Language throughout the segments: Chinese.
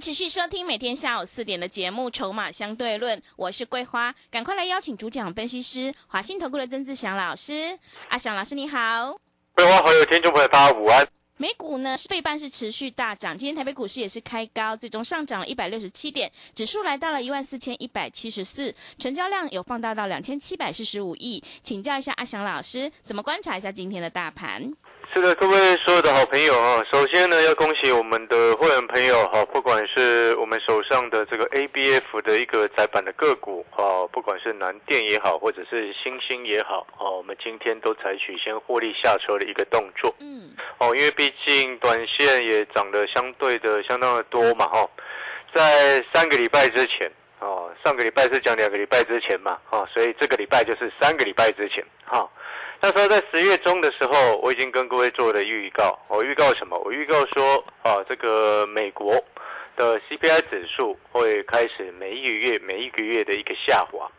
持续收听每天下午四点的节目《筹码相对论》，我是桂花，赶快来邀请主讲分析师华信投顾的曾志祥老师。阿祥老师你好，桂花好友听众朋友大家午安。美股呢，费半是持续大涨，今天台北股市也是开高，最终上涨了一百六十七点，指数来到了一万四千一百七十四，成交量有放大到两千七百四十五亿。请教一下阿祥老师，怎么观察一下今天的大盘？是的，各位所有的好朋友啊，首先呢要恭喜我们的会员朋友哈，不管是我们手上的这个 ABF 的一个窄板的个股哈，不管是南电也好，或者是星星也好，哦，我们今天都采取先获利下车的一个动作。嗯，哦，因为毕竟短线也涨得相对的相当的多嘛哈，在三个礼拜之前哦，上个礼拜是讲两个礼拜之前嘛，哦，所以这个礼拜就是三个礼拜之前哈。那时候在十月中的时候，我已经跟各位做了预告。我预告什么？我预告说，啊，这个美国的 CPI 指数会开始每一个月、每一个月的一个下滑。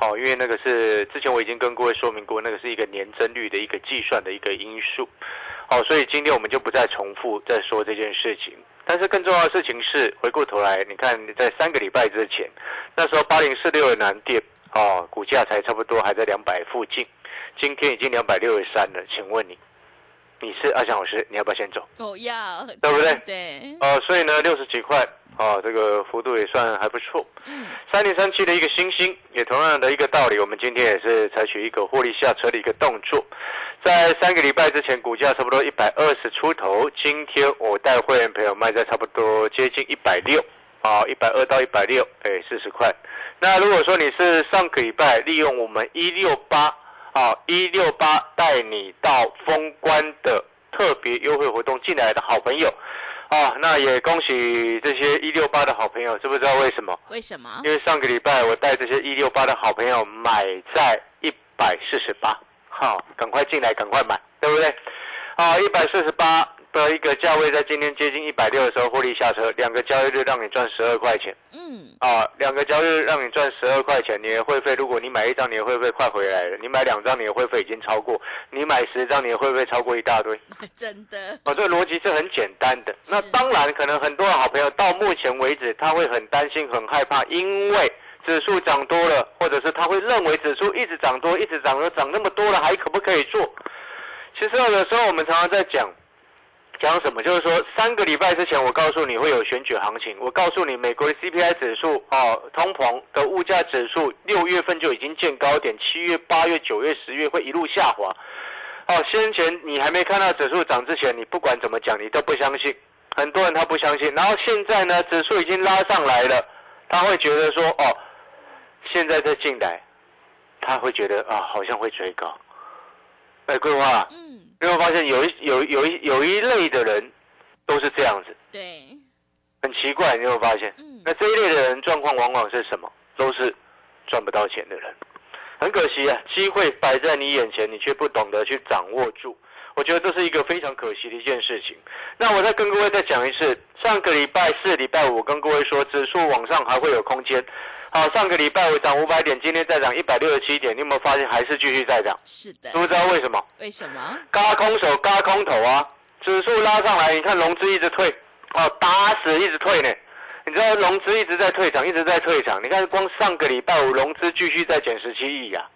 哦，因为那个是之前我已经跟各位说明过，那个是一个年增率的一个计算的一个因素。好，所以今天我们就不再重复再说这件事情。但是更重要的事情是，回过头来，你看在三个礼拜之前，那时候八零四六的南电，哦，股价才差不多还在两百附近。今天已经两百六十三了，请问你，你是阿翔老师，你要不要先走？我要，对不对？对。哦，所以呢，六十几块，哦，这个幅度也算还不错。嗯。三零三七的一个星星，也同样的一个道理，我们今天也是采取一个获利下车的一个动作。在三个礼拜之前，股价差不多一百二十出头，今天我带会员朋友卖在差不多接近一百六，啊，一百二到一百六，哎，四十块。那如果说你是上个礼拜利用我们一六八。好，一六八带你到封关的特别优惠活动进来的好朋友，啊，那也恭喜这些一六八的好朋友，知不知道为什么？为什么？因为上个礼拜我带这些一六八的好朋友买在一百四十八，好，赶快进来，赶快买，对不对？好，一百四十八。的一个价位在今天接近一百六的时候获利下车，两个交易日让你赚十二块钱。嗯，啊，两个交易日让你赚十二块钱，你的会费，如果你买一张，你的会费快回来了；你买两张，你的会费已经超过；你买十张，你的会费超过一大堆。真的？哦，这个逻辑是很简单的。那当然，可能很多的好朋友到目前为止，他会很担心、很害怕，因为指数涨多了，或者是他会认为指数一直涨多、一直涨多，涨那么多了，还可不可以做？其实有的时候我们常常在讲。讲什么？就是说，三个礼拜之前，我告诉你会有选举行情。我告诉你，美国的 CPI 指数哦，通膨的物价指数，六月份就已经见高点，七月、八月、九月、十月会一路下滑。哦，先前你还没看到指数涨之前，你不管怎么讲，你都不相信。很多人他不相信，然后现在呢，指数已经拉上来了，他会觉得说，哦，现在再进来，他会觉得啊，好像会追高。哎，桂花。嗯。你有发现有一有有一有一类的人都是这样子，对，很奇怪，你有发现，嗯，那这一类的人状况往往是什么？都是赚不到钱的人，很可惜啊，机会摆在你眼前，你却不懂得去掌握住，我觉得这是一个非常可惜的一件事情。那我再跟各位再讲一次，上个礼拜四、礼拜五跟各位说，指数往上还会有空间。好，上个礼拜我涨五百点，今天再涨一百六十七点，你有没有发现还是继续在涨？是的，知不知道为什么？为什么？嘎空手，嘎空头啊！指数拉上来，你看融资一直退，哦，打死一直退呢。你知道融资一直在退场，一直在退场。你看光上个礼拜五融资继续在减十七亿呀，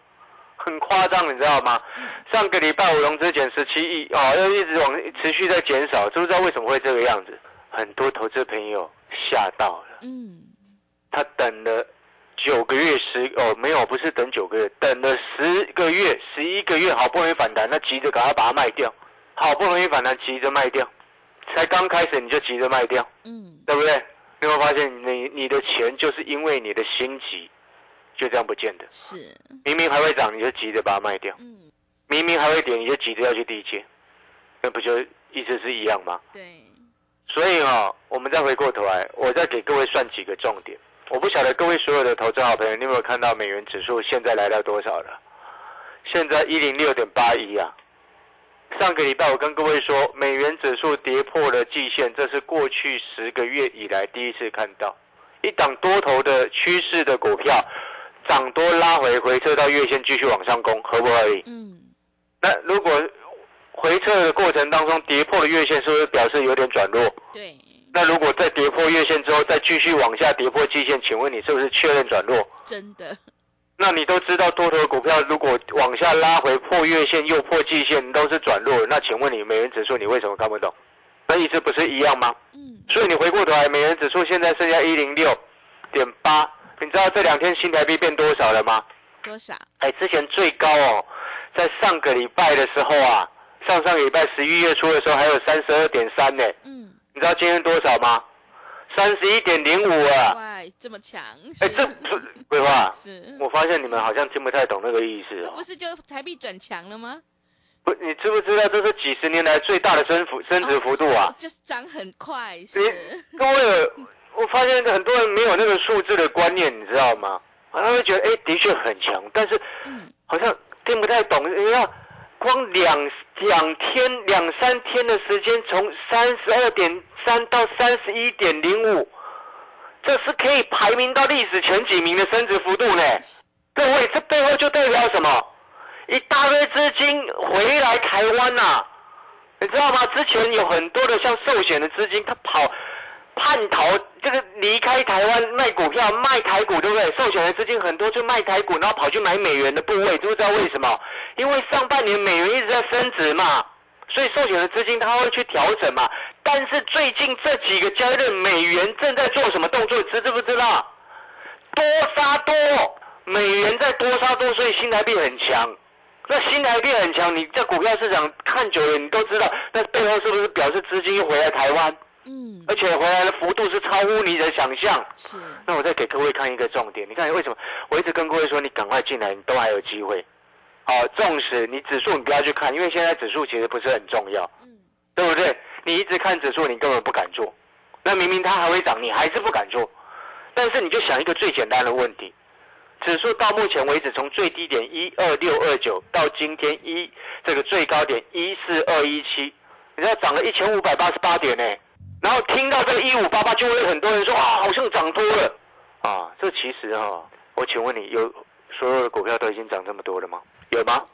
很夸张，你知道吗？上个礼拜五融资减十七亿，哦，又一直往持续在减少，知不知道为什么会这个样子？很多投资朋友吓到了，嗯，他等了。九个月十哦没有不是等九个月等了十个月十一个月好不容易反弹那急着赶快把它卖掉，好不容易反弹急着卖掉，才刚开始你就急着卖掉，嗯，对不对？你会发现你你的钱就是因为你的心急，就这样不见的。是明明还会涨你就急着把它卖掉，嗯，明明还会跌你就急着要去低接，那不就意思是一样吗？对，所以啊，我们再回过头来，我再给各位算几个重点。我不晓得各位所有的投资好朋友，你有没有看到美元指数现在来到多少了？现在一零六点八一啊。上个礼拜我跟各位说，美元指数跌破了季线，这是过去十个月以来第一次看到一档多头的趋势的股票涨多拉回回撤到月线继续往上攻，合不合理？嗯，那如果回撤的过程当中跌破了月线，是不是表示有点转弱？对，那如果再跌破月线之后再继续往下跌破季线，请问你是不是确认转弱？真的，那你都知道多头股票如果往下拉回破月线又破季线都是转弱，那请问你美元指数你为什么看不懂？那意思不是一样吗？嗯，所以你回过头来，美元指数现在剩下一零六点八，你知道这两天新台币变多少了吗？多少？哎，之前最高哦，在上个礼拜的时候啊，上上个礼拜十一月初的时候还有三十二点三呢，嗯，你知道今天多少吗？三十一点零五啊！哇，这么强，哎，是这这桂花，是，我发现你们好像听不太懂那个意思哦不。是就台币转强了吗？不，你知不知道这是几十年来最大的升幅升值幅度啊？就是涨很快，是，各位，我发现很多人没有那个数字的观念，你知道吗？他会觉得，哎，的确很强，但是嗯，好像听不太懂。你要光两两天、两三天的时间，从三十二点三到三十一点零五，这是可以排名到历史前几名的升值幅度呢。各位，这背后就代表什么？一大堆资金回来台湾呐、你知道吗？之前有很多的像寿险的资金，他跑叛逃，这个离开台湾卖股票、卖台股，对不对？寿险的资金很多就卖台股，然后跑去买美元的部位，知不知道为什么？因为上半年美元一直在升值嘛，所以寿险的资金它会去调整嘛。但是最近这几个交易日，美元正在做什么动作？知知不知道？多杀多，美元在多杀多，所以新台币很强。那新台币很强，你在股票市场看久了，你都知道，那背后是不是表示资金又回来台湾，嗯，而且回来的幅度是超乎你的想象？是，那我再给各位看一个重点，你看为什么我一直跟各位说，你赶快进来，你都还有机会。好，纵使你指数你不要去看，因为现在指数其实不是很重要，嗯，对不对？你一直看指数，你根本不敢做。那明明它还会涨，你还是不敢做。但是你就想一个最简单的问题：指数到目前为止，从最低点一二六二九到今天一这个最高点一四二一七，你知道涨了一千五百八十八点呢。然后听到这个一五八八，就会很多人说啊，好像涨多了啊。这其实哈、我请问你，有所有的股票都已经涨这么多了吗？有吗？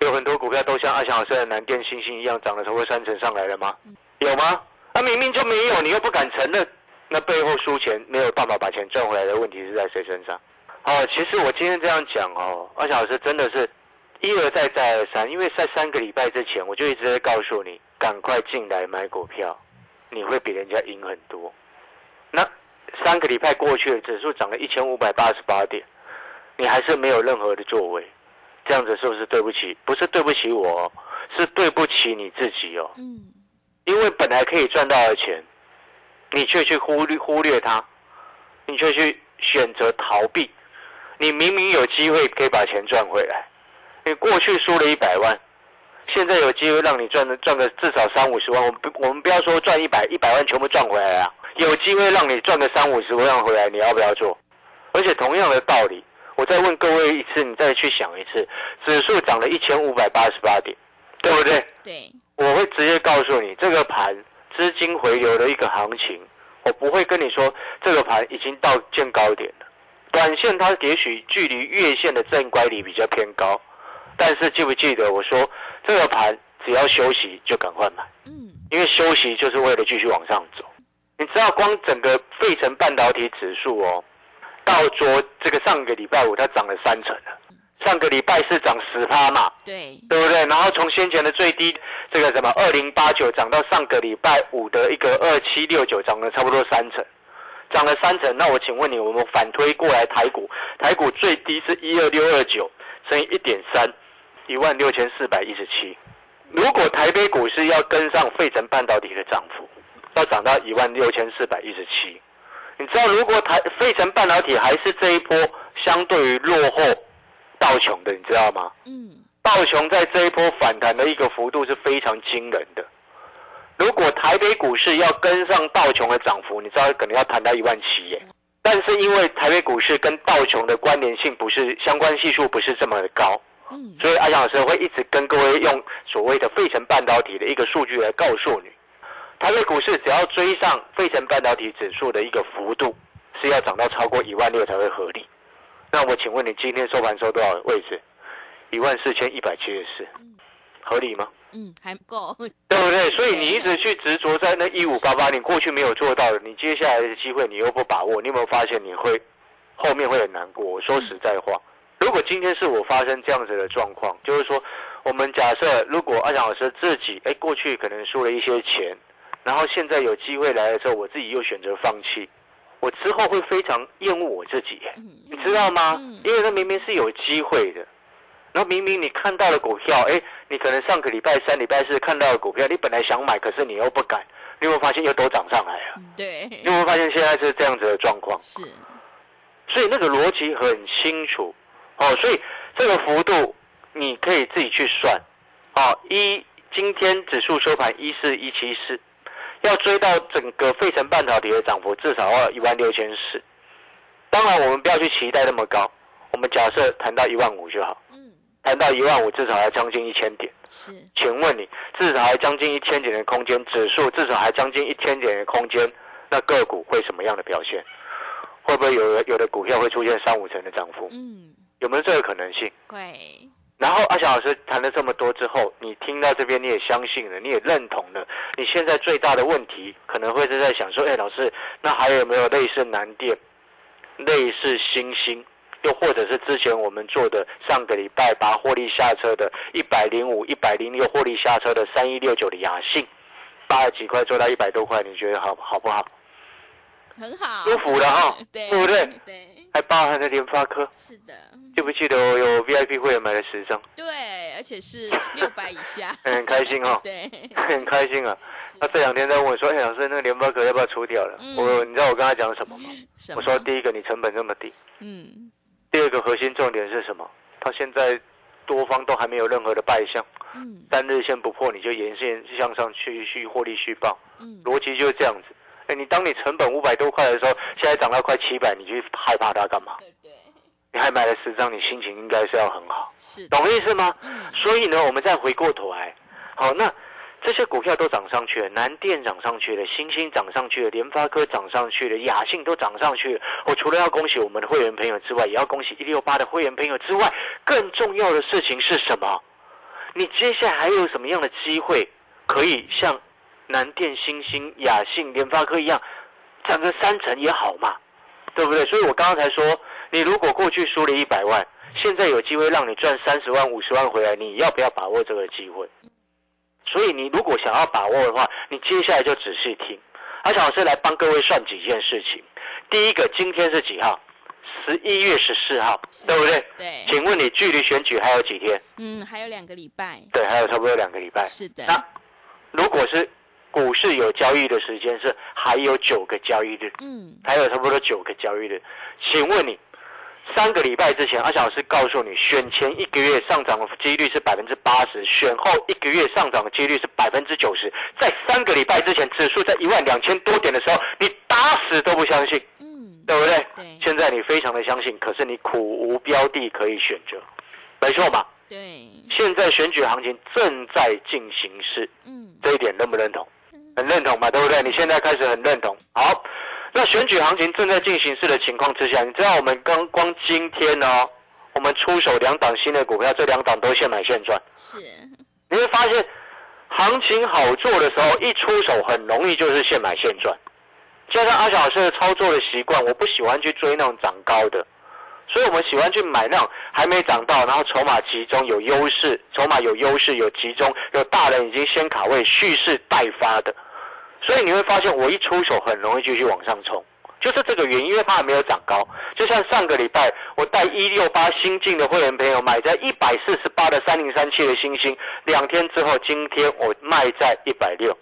有很多股票都像阿翔老师的南电、星星一样，涨了超过三成上来了吗？有吗？那、明明就没有，你又不敢承认，那背后输钱没有办法把钱赚回来的问题是在谁身上？哦，其实我今天这样讲哦，阿翔老师真的是一而再再而三，因为在三个礼拜之前我就一直在告诉你，赶快进来买股票，你会比人家赢很多。那三个礼拜过去了，指数涨了一千五百八十八点，你还是没有任何的作为，这样子是不是对不起？不是对不起我哦，是对不起你自己哦。嗯，因为本来可以赚到的钱，你却去忽略忽略它，你却去选择逃避。你明明有机会可以把钱赚回来，你过去输了一百万，现在有机会让你赚的赚个至少三五十万。我们不我们不要说赚一百一百万全部赚回来啊，有机会让你赚个三五十万回来，你要不要做？而且同样的道理，我再问各位一次，你再去想一次，指数涨了一千五百八十八点，对不对？对，我会直接告诉你，这个盘资金回流的一个行情，我不会跟你说这个盘已经到见高点了。短线它也许距离月线的正乖离比较偏高，但是记不记得我说这个盘只要休息就赶快买，嗯，因为休息就是为了继续往上走。你知道光整个费城半导体指数哦，到昨这个上个礼拜五它涨了三成了，上个礼拜是涨十趴嘛，对，对不对？然后从先前的最低这个什么二零八九涨到上个礼拜五的一个二七六九，涨了差不多三成，涨了三成。那我请问你，我们反推过来台股，台股最低是一二六二九乘以一点三，一万六千四百一十七。如果台北股市要跟上费城半导体的涨幅，要涨到一万六千四百一十七。你知道，如果台费城半导体还是这一波相对于落后道琼的，你知道吗？嗯，道琼在这一波反弹的一个幅度是非常惊人的。如果台北股市要跟上道琼的涨幅，你知道可能要谈到一万七耶。但是因为台北股市跟道琼的关联性不是相关系数不是这么的高，嗯，所以阿翔老师会一直跟各位用所谓的费城半导体的一个数据来告诉你，台北股市只要追上费城半导体指数的一个幅度，是要涨到超过一万六才会合理。那我请问你今天收盘收多少位置？一万四千一百七十四，合理吗？嗯，还不够，对不对？所以你一直去执着在那一五八八，你过去没有做到的，你接下来的机会你又不把握，你有没有发现你会后面会很难过？我说实在话，如果今天是我发生这样子的状况，就是说，我们假设如果阿翔老师自己哎过去可能输了一些钱，然后现在有机会来的时候，我自己又选择放弃，我之后会非常厌恶我自己你知道吗？嗯？因为那明明是有机会的，然后明明你看到了股票，哎，你可能上个礼拜三、礼拜四看到了股票，你本来想买，可是你又不敢，你有没有发现又都涨上来了？对，你有没有发现现在是这样子的状况？是，所以那个逻辑很清楚。哦，所以这个幅度你可以自己去算。哦。一今天指数收盘一四一七四，要追到整个费城半导体的涨幅至少要一万六千四。当然，我们不要去期待那么高，我们假设谈到一万五就好，嗯，谈到一万五至少还将近一千点。是，请问你至少还将近一千点的空间，指数至少还将近一千点的空间，那个股会什么样的表现？会不会有有的股票会出现三五成的涨幅？嗯，有没有这个可能性？会，然后阿翔老师谈了这么多之后，你听到这边你也相信了，你也认同了。你现在最大的问题可能会是在想说，哎，老师，那还有没有类似南电、类似星星，又或者是之前我们做的上个礼拜把获利下车的一百零五、一百零六获利下车的三一六九的雅信，八十几块做到一百多块，你觉得好好不好？很好，舒服了哈对，对不对？对，还包含了联发科，是的，记不记得我有 VIP 会员买了十张，对，而且是 六百以下，很开心哦。对，很开心啊。他这两天在问我说：“哎，老师，那个联发科要不要出掉了？”嗯。我，你知道我跟他讲什么吗？我说：第一个，你成本这么低；嗯，第二个，核心重点是什么？他现在多方都还没有任何的败象，嗯，单日线不破，你就沿线向上去去获利续报，嗯，逻辑就是这样子。哎，你当你成本五百多块的时候，现在涨到快七百，你去害怕它干嘛？对对，你还买了十张，你心情应该是要很好，是，懂意思吗？嗯，所以呢，我们再回过头来，好，那这些股票都涨上去了，南电涨上去了，星星涨上去了，联发科涨上去了，雅信都涨上去了。我除了要恭喜我们的会员朋友之外，也要恭喜一六八的会员朋友之外，更重要的事情是什么？你接下来还有什么样的机会可以像南电、星星、雅信、联发科一样涨个三成也好嘛？对不对？所以我刚刚才说，你如果过去输了一百万，现在有机会让你赚三十万、五十万回来，你要不要把握这个机会？所以你如果想要把握的话，你接下来就仔细听。阿小老师来帮各位算几件事情。第一个，今天是几号？十一月十四号，对不对？对，请问你距离选举还有几天？嗯，还有两个礼拜，对，还有差不多两个礼拜。是的，那如果是股市有交易的时间是还有九个交易日，嗯，还有差不多九个交易日。请问你，三个礼拜之前，阿小老师告诉你，选前一个月上涨的几率是百分之八十，选后一个月上涨的几率是百分之九十。在三个礼拜之前，指数在一万两千多点的时候，你打死都不相信，嗯，对不对？对现在你非常的相信，可是你苦无标的可以选择，没错吧？对，现在选举行情正在进行时，嗯，这一点认不认同？很认同嘛，对不对？你现在开始很认同。好，那选举行情正在进行式的情况之下，你知道我们刚光今天呢、我们出手两档新的股票，这两档都现买现赚。是，你会发现，行情好做的时候，一出手很容易就是现买现赚。加上阿小老师的操作的习惯，我不喜欢去追那种涨高的，所以我们喜欢去买那种还没涨到，然后筹码集中有优势，筹码有优势有集中，有大人已经先卡位蓄势待发的。所以你会发现，我一出手很容易继续往上冲，就是这个原因，因为它还没有涨高。就像上个礼拜，我带一六八新进的会员朋友买在一百四十八的三零三七的星星，两天之后，今天我卖在一百六，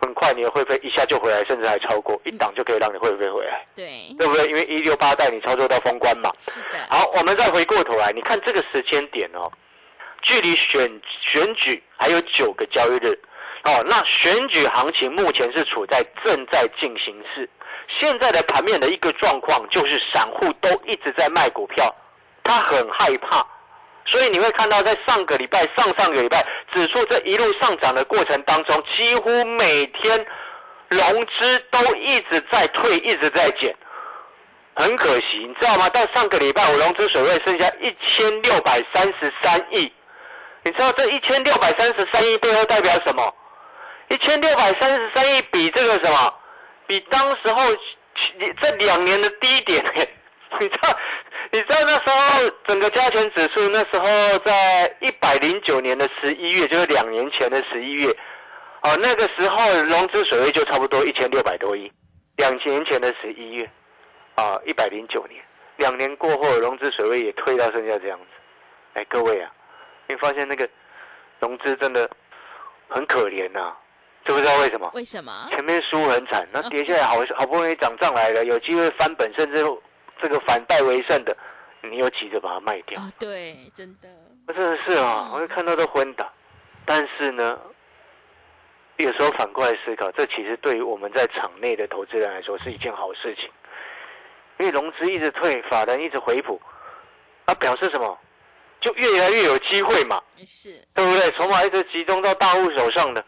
很快你的会费一下就回来，甚至还超过一档就可以让你会费回来，对，对不对？因为一六八带你操作到封关嘛。是的，好，我们再回过头来，你看这个时间点哦，距离选选举还有九个交易日，哦，那选举行情目前是处在正在进行式。现在的盘面的一个状况就是散户都一直在卖股票，他很害怕，所以你会看到在上个礼拜、上上个礼拜指数这一路上涨的过程当中，几乎每天融资都一直在退，一直在减，很可惜，你知道吗？到上个礼拜我融资水位剩下一千六百三十三亿，你知道这一千六百三十三亿背后代表什么？一千六百三十三亿比这个什么？比当时候这两年的低点，你知道？你知道那时候整个加权指数那时候在一百零九年的十一月，就是两年前的十一月，哦，那个时候融资水位就差不多一千六百多亿。两年前的十一月，啊，一百零九年，两年过后融资水位也退到剩下这样子。哎，各位啊，你发现那个融资真的很可怜呐。知不知道为什么？为什么？前面输很惨，那跌下来好好不容易涨上来了，有机会翻本，甚至这个反败为胜的，你又急着把它卖掉。哦，对，真的。真的是啊，我就看到都昏倒。但是呢，有时候反过来思考，这其实对于我们在场内的投资人来说是一件好事情，因为融资一直退，法人一直回补，那表示什么？就越来越有机会嘛。是。对不对？筹码一直集中到大户手上的。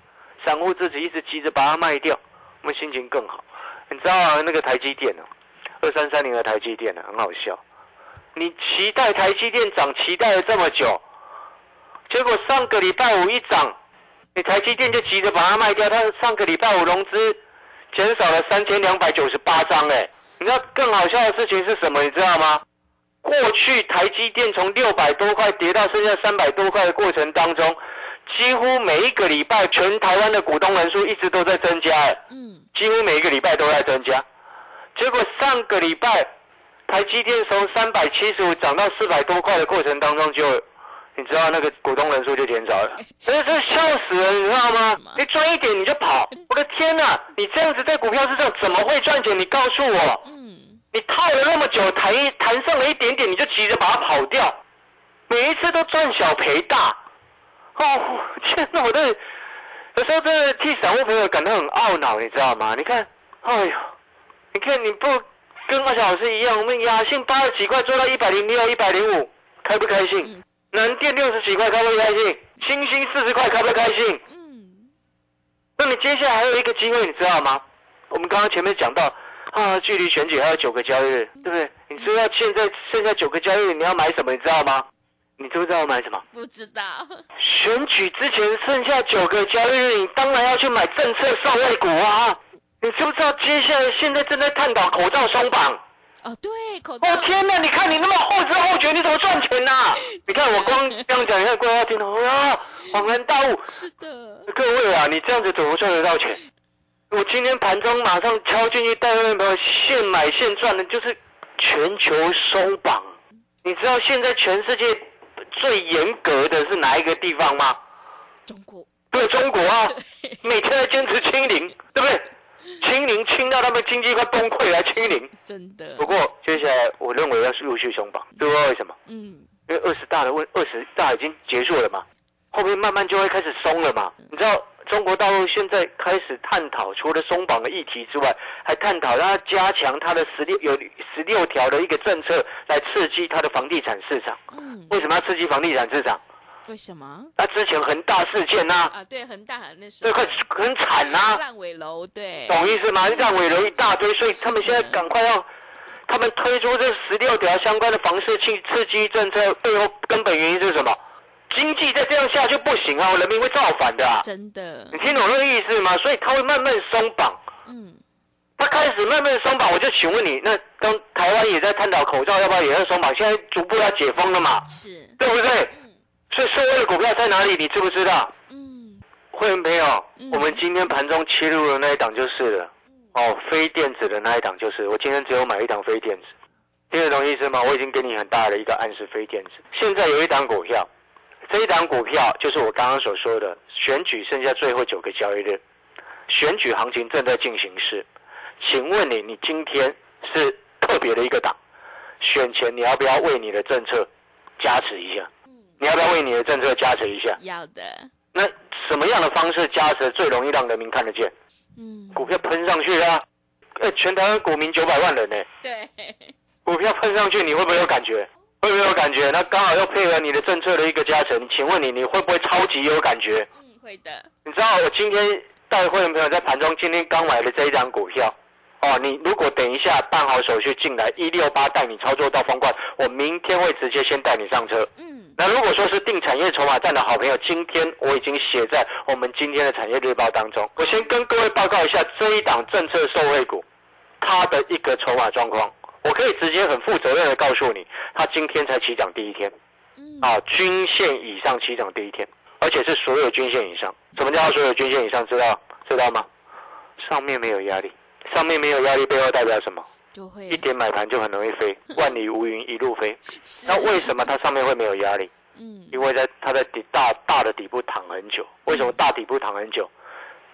散户自己一直急着把它卖掉，我们心情更好。你知道啊，那个台积电哦，二三三零的台积电呢，很好笑。你期待台积电涨，期待了这么久，结果上个礼拜五一涨，你台积电就急着把它卖掉。它上个礼拜五融资减少了三千两百九十八张，哎，你知道更好笑的事情是什么？你知道吗？过去台积电从六百多块跌到剩下三百多块的过程当中。几乎每一个礼拜，全台湾的股东人数一直都在增加，嗯，几乎每一个礼拜都在增加。结果上个礼拜，台积电从三百七十五涨到四百多块的过程当中，就你知道那个股东人数就减少了，真是笑死人，你知道吗？你赚一点你就跑，我的天哪！你这样子在股票市场怎么会赚钱？你告诉我，嗯，你套了那么久，弹弹上了一点点，你就急着把它跑掉，每一次都赚小赔大。哦，天哪！我的有时候真的替散户朋友感到很懊恼，你知道吗？你看，哎呦，你看你不跟阿小老师一样，我们雅信八十几块做到一百零六、一百零五，开不开心？南电六十几块，开不开心？星星四十块，开不开心？嗯。那你接下来还有一个机会，你知道吗？我们刚刚前面讲到啊，距离选举还有九个交易日，对不对？你知道现在剩下九个交易日，你要买什么？你知道吗？你知不知道我买什么？不知道。选举之前剩下九个交易日，你当然要去买政策受惠股啊！你知不知道接下来现在正在探讨口罩松绑？哦，对，口罩。哦天哪！你看你那么后知后觉，你怎么赚钱呢？你看我光这样讲，你看各位听到啊，恍然大悟。是的。各位啊，你这样子怎么赚得到钱？我今天盘中马上敲进去，带会朋友现买现赚的，就是全球松绑。你知道现在全世界？最严格的是哪一个地方吗？中国。对，中国啊，每天在坚持清零，对不对？清零清到他们经济快崩溃来清零。真的。不过接下来我认为要陆续松绑，知道为什么？嗯。因为二十大的问，二十大已经结束了嘛，后面慢慢就会开始松了嘛。你知道中国大陆现在开始探讨，除了松绑的议题之外，还探讨让它加强它的十六有十六条的一个政策来刺激它的房地产市场。为什么要刺激房地产市场？为什么？那之前恒大事件呐，啊，对，恒大那时候，对，很很惨呐，烂尾楼，对，懂意思吗？烂尾楼一大堆，所以他们现在赶快要，他们推出这十六条相关的房市刺刺激政策，背后根本原因是什么？经济再这样下去不行啊，人民会造反的啊。真的，你听懂那个意思吗？所以他会慢慢松绑。嗯。他开始慢慢松绑，我就请问你，那当台湾也在探讨口罩要不要也要松绑，现在逐步要解封了嘛？是，对不对？所以，所谓的股票在哪里？你知不知道？嗯，会员朋友，我们今天盘中切入的那一档就是了。哦，非电子的那一档就是，我今天只有买一档非电子，听得懂意思吗？我已经给你很大的一个暗示，非电子。现在有一档股票，这一档股票就是我刚刚所说的，选举剩下最后九个交易日，选举行情正在进行时。请问你，你今天是特别的一个党，选前你要不要为你的政策加持一下？你要不要为你的政策加持一下？要的。那什么样的方式加持最容易让人民看得见？嗯，股票喷上去啊！哎，全台湾股民九百万人呢、对，股票喷上去，你会不会有感觉？会不会有感觉？那刚好又配合你的政策的一个加成，请问你你会不会超级有感觉？嗯，会的，你知道我今天带会员朋友在盘中今天刚买的这一张股票，哦，你如果等一下办好手续进来，一六八带你操作到封冠，我明天会直接先带你上车。嗯，那如果说是定产业筹码站的好朋友，今天我已经写在我们今天的产业日报当中。我先跟各位报告一下这一档政策受惠股，它的一个筹码状况。我可以直接很负责任的告诉你，它今天才起涨第一天，嗯，啊，均线以上起涨第一天，而且是所有均线以上。什么叫所有均线以上？知道知道吗？上面没有压力，上面没有压力背后代表什么？就会一点买盘就很容易飞，万里无云一路飞。那为什么它上面会没有压力？嗯，因为在它在底大大的底部躺很久。为什么大底部躺很久？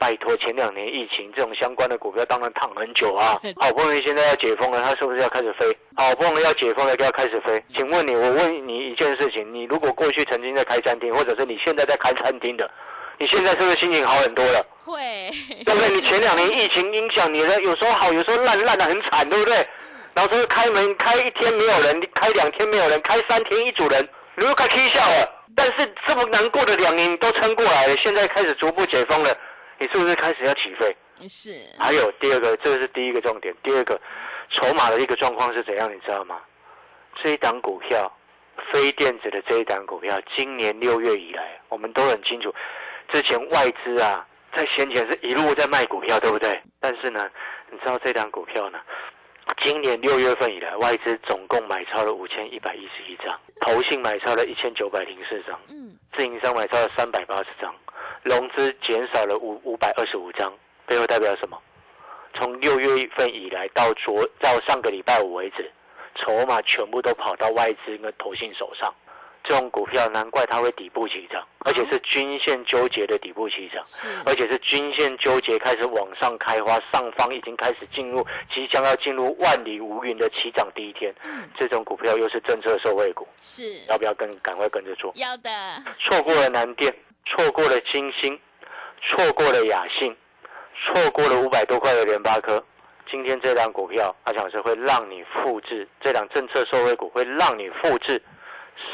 拜托，前两年疫情这种相关的股票当然躺很久啊。好不容易现在要解封了，它是不是要开始飞？好不容易要解封了，就要开始飞。请问你，我问你一件事情：你如果过去曾经在开餐厅，或者是你现在在开餐厅的，你现在是不是心情好很多了？会，对不对？你前两年疫情影响你的，有时候好，有时候烂烂的很惨，对不对？然后说开门开一天没有人，开两天没有人，开三天一组人，你又快踢笑了。但是这么难过的两年你都撑过来了，现在开始逐步解封了，你是不是开始要起飞？是，还有第二个，这是第一个重点。第二个，筹码的一个状况是怎样，你知道吗？这一档股票，非电子的这一档股票，今年六月以来，我们都很清楚，之前外资啊，在先前是一路在卖股票，对不对？但是呢，你知道这档股票呢，今年六月份以来，外资总共买超了五千一百一十一张，投信买超了一千九百零四张，嗯，自营商买超了三百八十张，融资减少了五五百二十五张，背后代表什么？从六月份以来到昨到上个礼拜五为止，筹码全部都跑到外资跟投信手上。这种股票难怪它会底部起涨，而且是均线纠结的底部起涨，是，而且是均线纠结开始往上开花，上方已经开始进入，即将要进入万里无云的起涨第一天。嗯，这种股票又是政策受惠股，是，要不要跟赶快跟着做？要的，错过了南电，错过了金星，错过了雅信，错过了五百多块的联发科。今天这档股票，阿强是会让你复制这档政策受惠股，会让你复制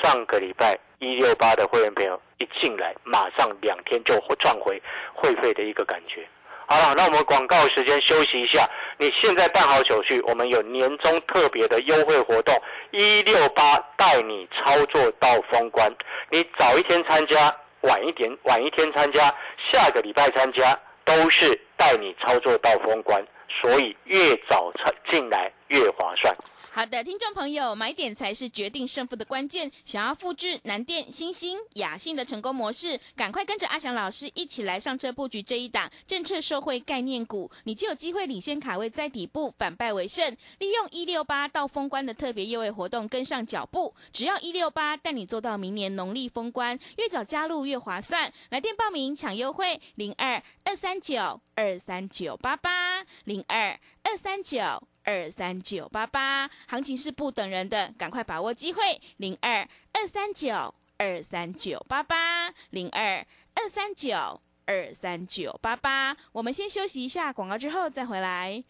上个礼拜一六八的会员朋友一进来，马上两天就赚回会费的一个感觉。好了，那我们广告时间休息一下。你现在办好手续，我们有年终特别的优惠活动，一六八带你操作到封关。你早一天参加，晚一点晚一天参加，下个礼拜参加，都是带你操作到封关。所以越早进来越划算。好的，听众朋友，买点才是决定胜负的关键。想要复制南电、新兴、雅信的成功模式，赶快跟着阿翔老师一起来上车布局这一档政策受惠概念股，你就有机会领先卡位在底部，反败为胜。利用一六八到封关的特别优惠活动，跟上脚步，只要一六八带你做到明年农历封关，越早加入越划算。来电报名抢优惠，零二二三九二三九八八零二二三九。二三九八八，行情是不等人的，赶快把握机会。零二二三九二三九八八，零二二三九二三九八八。我们先休息一下广告，之后再回来。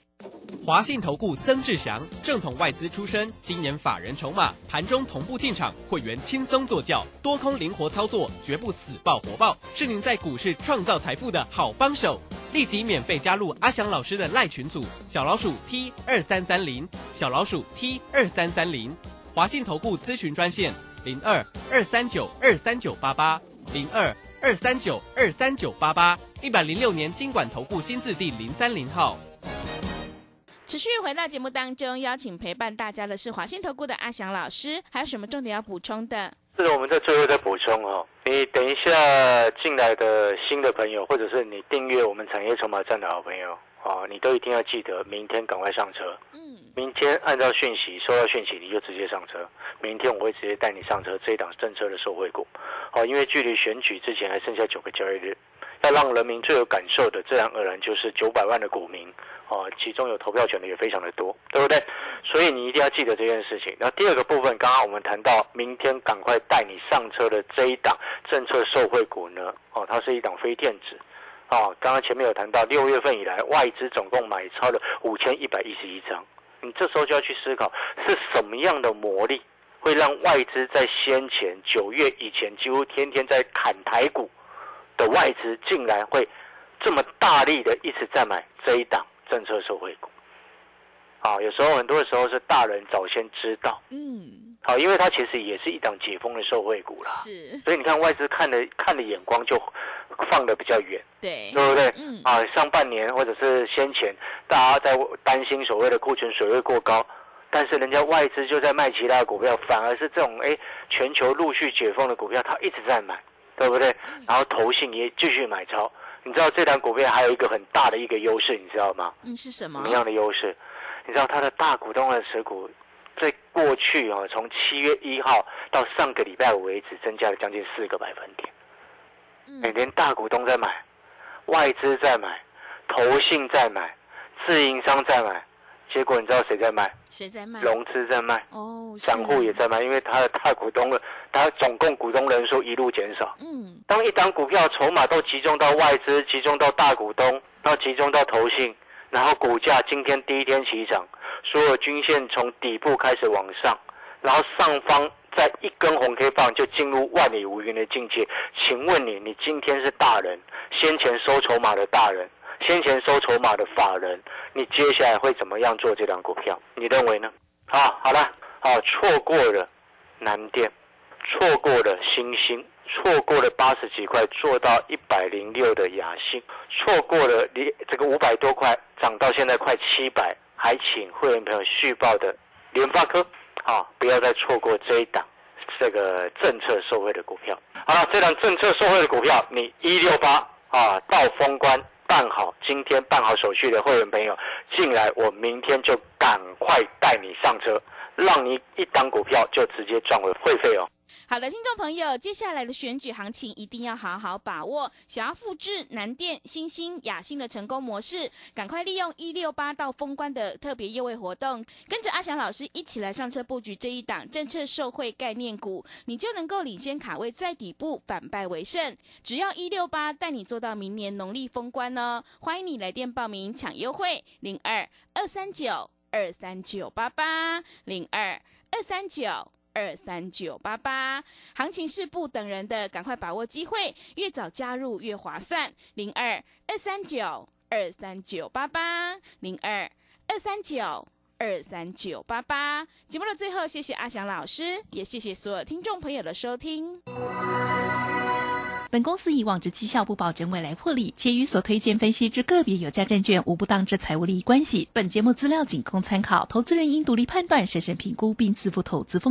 华信投顾曾志祥，正统外资出身，今年法人筹码，盘中同步进场，会员轻松做教，多空灵活操作，绝不死爆活爆，是您在股市创造财富的好帮手。立即免费加入阿翔老师的赖群组，小老鼠 T 二三三零，小老鼠 T 二三三零，华信投顾咨询专线零二二三九二三九八八零二二三九二三九八八，一百零六年经管投顾新字第零三零号。持续回到节目当中，邀请陪伴大家的是华信投顾的阿翔老师，还有什么重点要补充的？这个我们在最后再补充哦。你等一下进来的新的朋友，或者是你订阅我们产业筹码站的好朋友，哦，你都一定要记得明天赶快上车。嗯，明天按照讯息收到讯息，你就直接上车。明天我会直接带你上车这一档政策的受惠股，哦，因为距离选举之前还剩下九个交易日，让人民最有感受的，自然而然就是九百万的股民哦，其中有投票权的也非常的多，对不对？所以你一定要记得这件事情。那第二个部分，刚刚我们谈到明天赶快带你上车的这一档政策受惠股呢，哦，它是一档非电子。哦，刚刚前面有谈到，六月份以来外资总共买超了五千一百一十一张。你这时候就要去思考，是什么样的魔力会让外资在先前九月以前几乎天天在砍台股的外资，竟然会这么大力的一直在买这一档政策受惠股？啊，有时候很多的时候是大人早先知道，嗯，好，因为它其实也是一档解封的受惠股啦。是，所以你看外资看的看的眼光就放的比较远。对，对不对？嗯啊，上半年或者是先前，大家在担心所谓的库存水位过高，但是人家外资就在卖其他的股票，反而是这种哎全球陆续解封的股票，它一直在买，对不对？然后投信也继续买超。你知道这档股票还有一个很大的一个优势，你知道吗？嗯，是什么什么？样的优势？你知道它的大股东的持股，在过去啊，从七月一号到上个礼拜五为止，增加了将近四个百分点。每嗯，连大股东在买，外资在买，投信在买，自营商在买，结果你知道谁在卖？谁在卖？融资在卖，哦，是散户也在卖，因为他的大股东了，他总共股东人数一路减少。嗯，当一档股票筹码都集中到外资，集中到大股东，然后集中到投信，然后股价今天第一天起涨，所有均线从底部开始往上，然后上方在一根红 K 棒就进入万里无云的境界。请问你，你今天是大人，先前收筹码的大人，先前收筹码的法人，你接下来会怎么样做这档股票？你认为呢？好，好了，好，错过了南电，错过了星星，错过了八十几块做到一百零六的雅兴，错过了你这个五百多块涨到现在快七百，还请会员朋友续报的联发科，啊，不要再错过这一档这个政策受惠的股票。好了，这档政策受惠的股票，你一六八啊到封关办好，今天办好手续的会员朋友进来，我明天就赶快带你上车，让你一档股票就直接赚回会费哦。好的，听众朋友，接下来的选举行情一定要好好把握。想要复制南电、新兴、雅兴的成功模式，赶快利用一六八到封关的特别优惠活动，跟着阿翔老师一起来上车布局这一档政策受惠概念股，你就能够领先卡位在底部，反败为胜。只要一六八带你做到明年农历封关呢，欢迎你来电报名抢优惠，零二二三九二三九八八零二二三九。二三九八八，行情是不等人的，赶快把握机会，越早加入越划算。零二二三九二三九八八，零二二三九二三九八八。节目的最后，谢谢阿翔老师，也谢谢所有听众朋友的收听。本公司以往之绩效不保证未来获利，且与所推荐分析之个别有价证券无不当之财务利益关系。本节目资料仅供参考，投资人应独立判断、审慎评估并自负投资风。